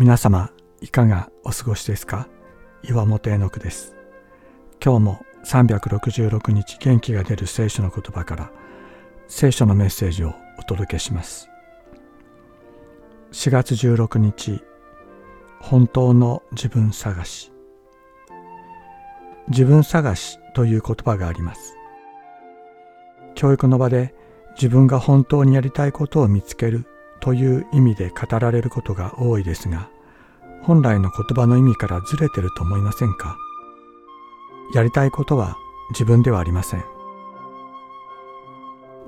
皆様いかがお過ごしですか？岩本絵の句です。今日も366日元気が出る聖書の言葉から聖書のメッセージをお届けします。4月16日本当の自分探し。自分探しという言葉があります。教育の場で自分が本当にやりたいことを見つけるという意味で語られることが多いですが本来の言葉の意味からずれてると思いませんか？やりたいことは自分ではありません。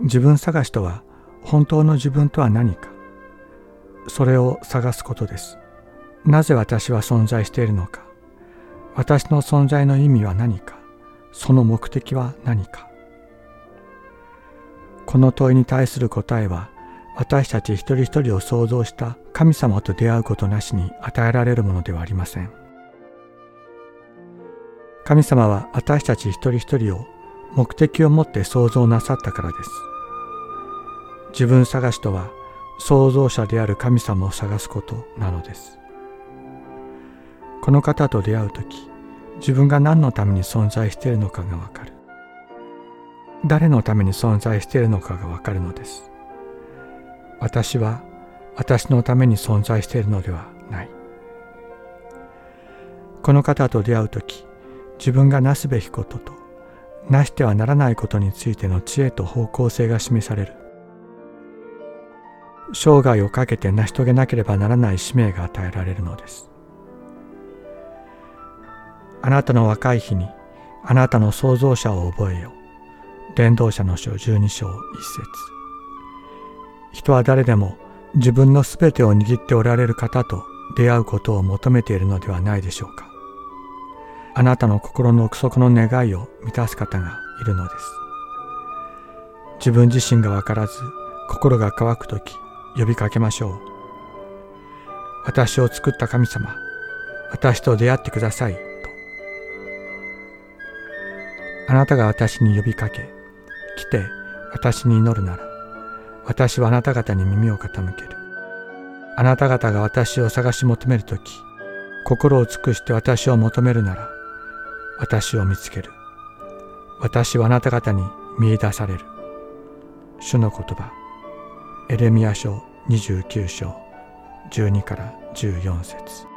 自分探しとは本当の自分とは何か？それを探すことです。なぜ私は存在しているのか？私の存在の意味は何か？その目的は何か？この問いに対する答えは私たち一人一人を創造した神様と出会うことなしに与えられるものではありません。神様は私たち一人一人を目的を持って創造なさったからです。自分探しとは創造者である神様を探すことなのです。この方と出会う時自分が何のために存在しているのかがわかる。誰のために存在しているのかがわかるのです。私は私のために存在しているのではない。この方と出会う時自分がなすべきこととなしてはならないことについての知恵と方向性が示される。生涯をかけて成し遂げなければならない使命が与えられるのです。あなたの若い日にあなたの創造者を覚えよ。伝道者の書12章1節。人は誰でも自分のすべてを握っておられる方と出会うことを求めているのではないでしょうか。あなたの心の奥底の願いを満たす方がいるのです。自分自身がわからず心が乾くとき呼びかけましょう。私を作った神様、私と出会ってくださいと。あなたが私に呼びかけ、来て私に祈るなら、私はあなた方に耳を傾ける。あなた方が私を探し求めるとき、心を尽くして私を求めるなら、私を見つける。私はあなた方に見出される。主の言葉、エレミア書29章12から14節